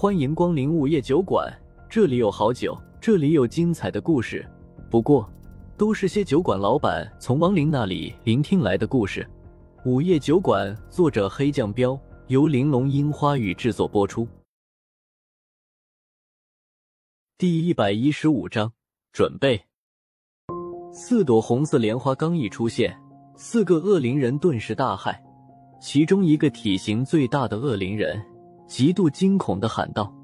欢迎光临午夜酒馆，这里有好酒，这里有精彩的故事。不过，都是些酒馆老板从亡灵那里聆听来的故事。午夜酒馆，作者黑酱标，由玲珑樱花雨制作播出。第一百一十五章，准备。四朵红色莲花刚一出现，四个恶灵人顿时大骇。其中一个体型最大的恶灵人极度惊恐的喊道：“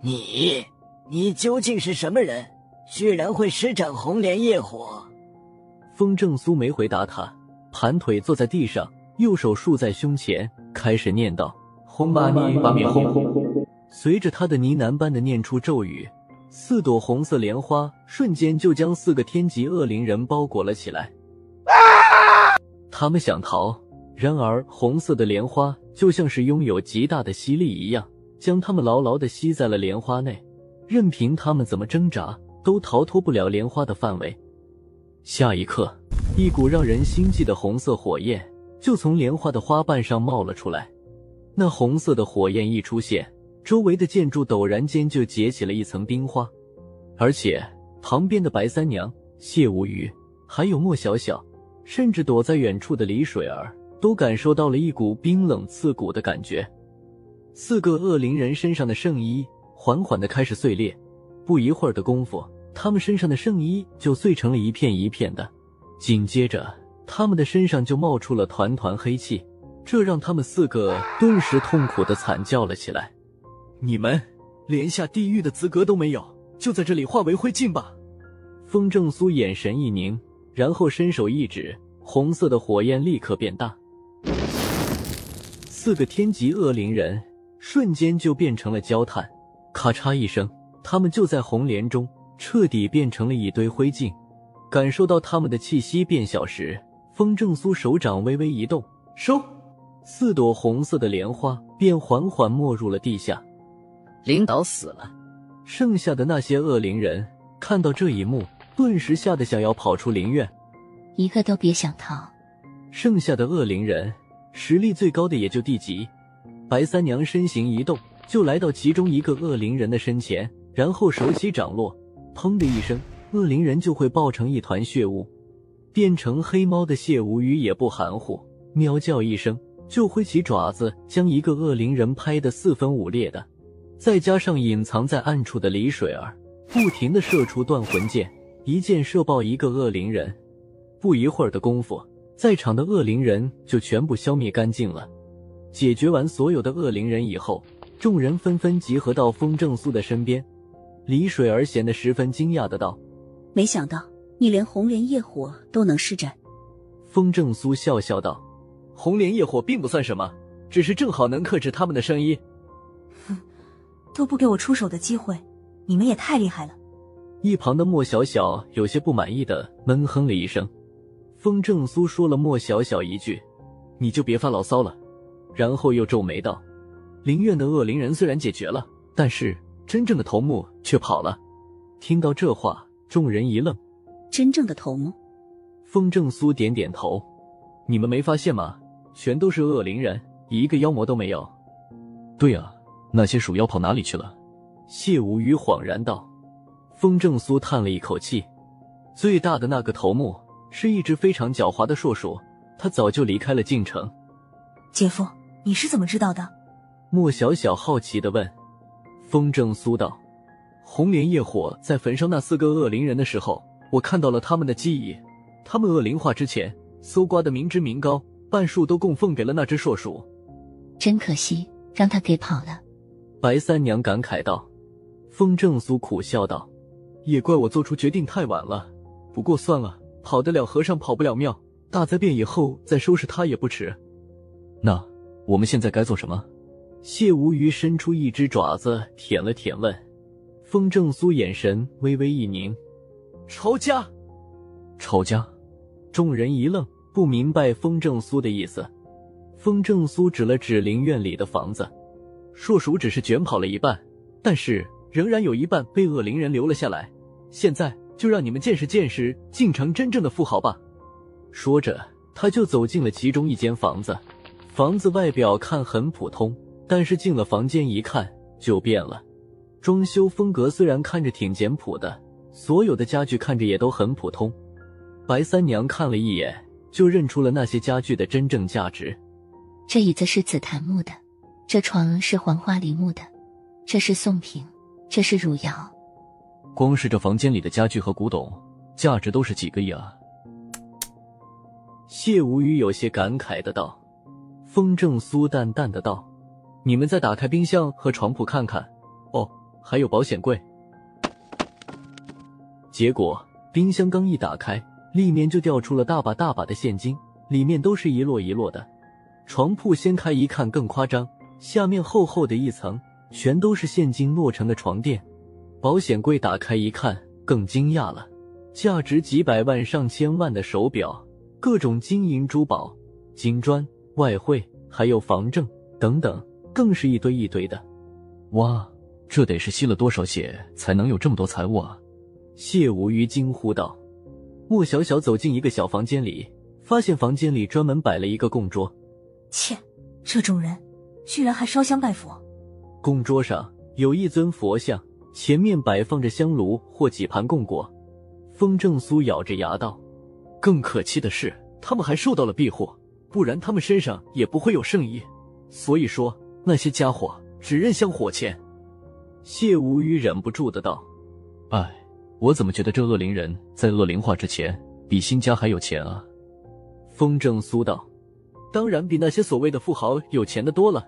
你，你究竟是什么人？居然会施展红莲业火？”风正苏没回答他，盘腿坐在地上，右手竖在胸前，开始念道：“轰吧你吧咪轰轰轰！”随着他的呢喃般的念出咒语，四朵红色莲花瞬间就将四个天级恶灵人包裹了起来。啊他们想逃。然而，红色的莲花就像是拥有极大的吸力一样，将他们牢牢的吸在了莲花内，任凭他们怎么挣扎，都逃脱不了莲花的范围。下一刻，一股让人心悸的红色火焰就从莲花的花瓣上冒了出来。那红色的火焰一出现，周围的建筑陡然间就结起了一层冰花，而且旁边的白三娘、谢无虞，还有莫小小，甚至躲在远处的李水儿。都感受到了一股冰冷刺骨的感觉。四个恶灵人身上的圣衣缓缓的开始碎裂，不一会儿的功夫，他们身上的圣衣就碎成了一片一片的。紧接着，他们的身上就冒出了团团黑气，这让他们四个顿时痛苦的惨叫了起来：“你们连下地狱的资格都没有，就在这里化为灰烬吧！”风正苏眼神一凝，然后伸手一指，红色的火焰立刻变大。四个天级恶灵人瞬间就变成了焦炭，咔嚓一声，他们就在红莲中彻底变成了一堆灰烬。感受到他们的气息变小时，风正苏手掌微微一动，收，四朵红色的莲花便缓缓没入了地下。领导死了，剩下的那些恶灵人看到这一幕，顿时吓得想要跑出灵院，一个都别想逃。剩下的恶灵人。实力最高的也就地级，白三娘身形一动，就来到其中一个恶灵人的身前，然后手起掌落，砰的一声，恶灵人就会爆成一团血雾。变成黑猫的谢无虞也不含糊，喵叫一声，就挥起爪子将一个恶灵人拍得四分五裂的。再加上隐藏在暗处的李水儿，不停的射出断魂箭，一箭射爆一个恶灵人。不一会儿的功夫。在场的恶灵人就全部消灭干净了。解决完所有的恶灵人以后，众人纷纷集合到风正苏的身边。李水儿显得十分惊讶的道：“没想到你连红莲业火都能施展。”风正苏笑笑道：“红莲业火并不算什么，只是正好能克制他们的声音。”哼，都不给我出手的机会，你们也太厉害了。一旁的莫小小有些不满意的闷哼了一声。风正苏说了莫小小一句：“你就别发牢骚了。”然后又皱眉道：“灵院的恶灵人虽然解决了，但是真正的头目却跑了。”听到这话，众人一愣：“真正的头目？”风正苏点点头：“你们没发现吗？全都是恶灵人，一个妖魔都没有。”“对啊，那些鼠妖跑哪里去了？”谢无虞恍然道。风正苏叹了一口气：“最大的那个头目。”是一只非常狡猾的硕鼠，它早就离开了晋城。姐夫，你是怎么知道的？莫小小好奇的问。风正苏道：“红莲业火在焚烧那四个恶灵人的时候，我看到了他们的记忆。他们恶灵化之前，搜刮的民脂民膏半数都供奉给了那只硕鼠。真可惜，让他给跑了。”白三娘感慨道。风正苏苦笑道：“也怪我做出决定太晚了。不过算了。”跑得了和尚跑不了庙，大灾变以后再收拾他也不迟。那我们现在该做什么？谢无虞伸出一只爪子舔了舔，问。风正苏眼神微微一凝：“抄家，抄家。”众人一愣，不明白风正苏的意思。风正苏指了指灵院里的房子，硕鼠只是卷跑了一半，但是仍然有一半被恶灵人留了下来。现在。就让你们见识见识晋城真正的富豪吧！说着，他就走进了其中一间房子。房子外表看很普通，但是进了房间一看，就变了。装修风格虽然看着挺简朴的，所有的家具看着也都很普通。白三娘看了一眼，就认出了那些家具的真正价值。这椅子是紫檀木的，这床是黄花梨木的，这是宋平，这是汝窑。光是这房间里的家具和古董，价值都是几个亿啊！谢无语有些感慨的道。风正苏淡淡的道：“你们再打开冰箱和床铺看看，哦，还有保险柜。”结果冰箱刚一打开，里面就掉出了大把大把的现金，里面都是一摞一摞的。床铺掀开一看更夸张，下面厚厚的一层全都是现金摞成的床垫。保险柜打开一看，更惊讶了，价值几百万上千万的手表，各种金银珠宝、金砖、外汇，还有房证等等，更是一堆一堆的。哇，这得是吸了多少血才能有这么多财物啊！谢无虞惊呼道。莫小小走进一个小房间里，发现房间里专门摆了一个供桌。切，这种人居然还烧香拜佛。供桌上有一尊佛像。前面摆放着香炉或几盘供果，风正苏咬着牙道：“更可气的是，他们还受到了庇护，不然他们身上也不会有圣意。所以说，那些家伙只认香火钱。”谢无虞忍不住的道：“哎，我怎么觉得这恶灵人在恶灵化之前比新家还有钱啊？”风正苏道：“当然比那些所谓的富豪有钱的多了。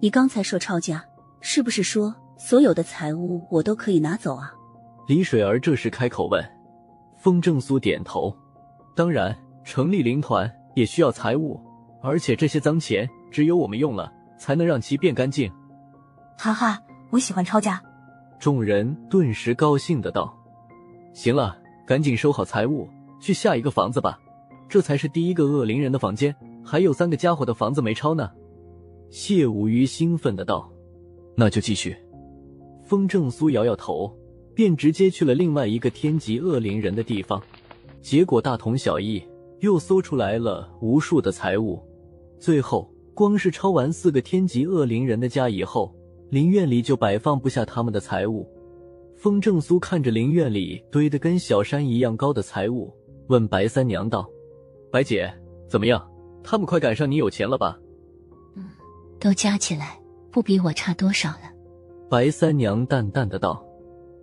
你刚才说抄家，是不是说？”所有的财物我都可以拿走啊！李水儿这时开口问。风正苏点头：“当然，成立灵团也需要财物，而且这些脏钱只有我们用了，才能让其变干净。”哈哈，我喜欢抄家！众人顿时高兴的道：“行了，赶紧收好财物，去下一个房子吧。这才是第一个恶灵人的房间，还有三个家伙的房子没抄呢。”谢无鱼兴奋的道：“那就继续。”风正苏摇摇头，便直接去了另外一个天级恶灵人的地方。结果大同小异，又搜出来了无数的财物。最后，光是抄完四个天级恶灵人的家以后，灵院里就摆放不下他们的财物。风正苏看着灵院里堆得跟小山一样高的财物，问白三娘道：“白姐，怎么样？他们快赶上你有钱了吧？”“嗯，都加起来，不比我差多少了。”白三娘淡淡的道：“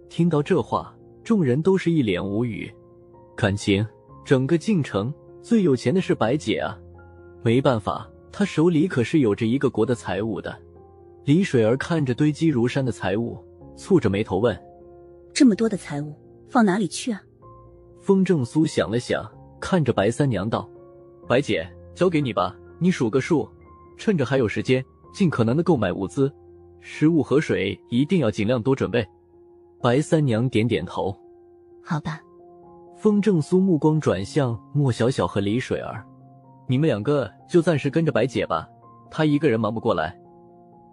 听到这话，众人都是一脸无语。感情整个晋城最有钱的是白姐啊，没办法，她手里可是有着一个国的财物的。”李水儿看着堆积如山的财物，蹙着眉头问：“这么多的财物放哪里去啊？”风正苏想了想，看着白三娘道：“白姐，交给你吧，你数个数，趁着还有时间，尽可能的购买物资。”食物和水一定要尽量多准备。白三娘点点头，好吧。风正苏目光转向莫小小和李水儿，你们两个就暂时跟着白姐吧，她一个人忙不过来。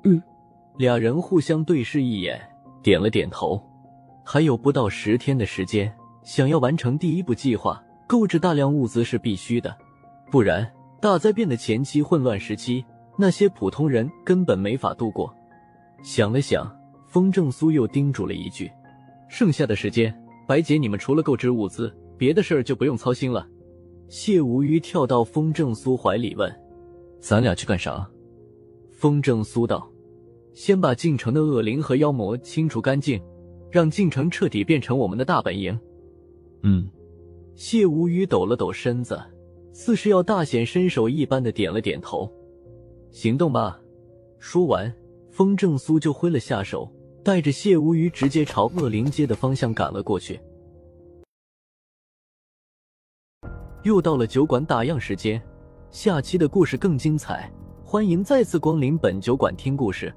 嗯，俩人互相对视一眼，点了点头。还有不到十天的时间，想要完成第一步计划，购置大量物资是必须的，不然大灾变的前期混乱时期，那些普通人根本没法度过。想了想，风正苏又叮嘱了一句：“剩下的时间，白姐你们除了购置物资，别的事儿就不用操心了。”谢无虞跳到风正苏怀里问：“咱俩去干啥？”风正苏道：“先把晋城的恶灵和妖魔清除干净，让晋城彻底变成我们的大本营。”嗯。谢无虞抖了抖身子，似是要大显身手一般的点了点头：“行动吧。”说完。风正苏就挥了下手，带着谢无虞直接朝恶灵街的方向赶了过去。又到了酒馆打烊时间，下期的故事更精彩，欢迎再次光临本酒馆听故事。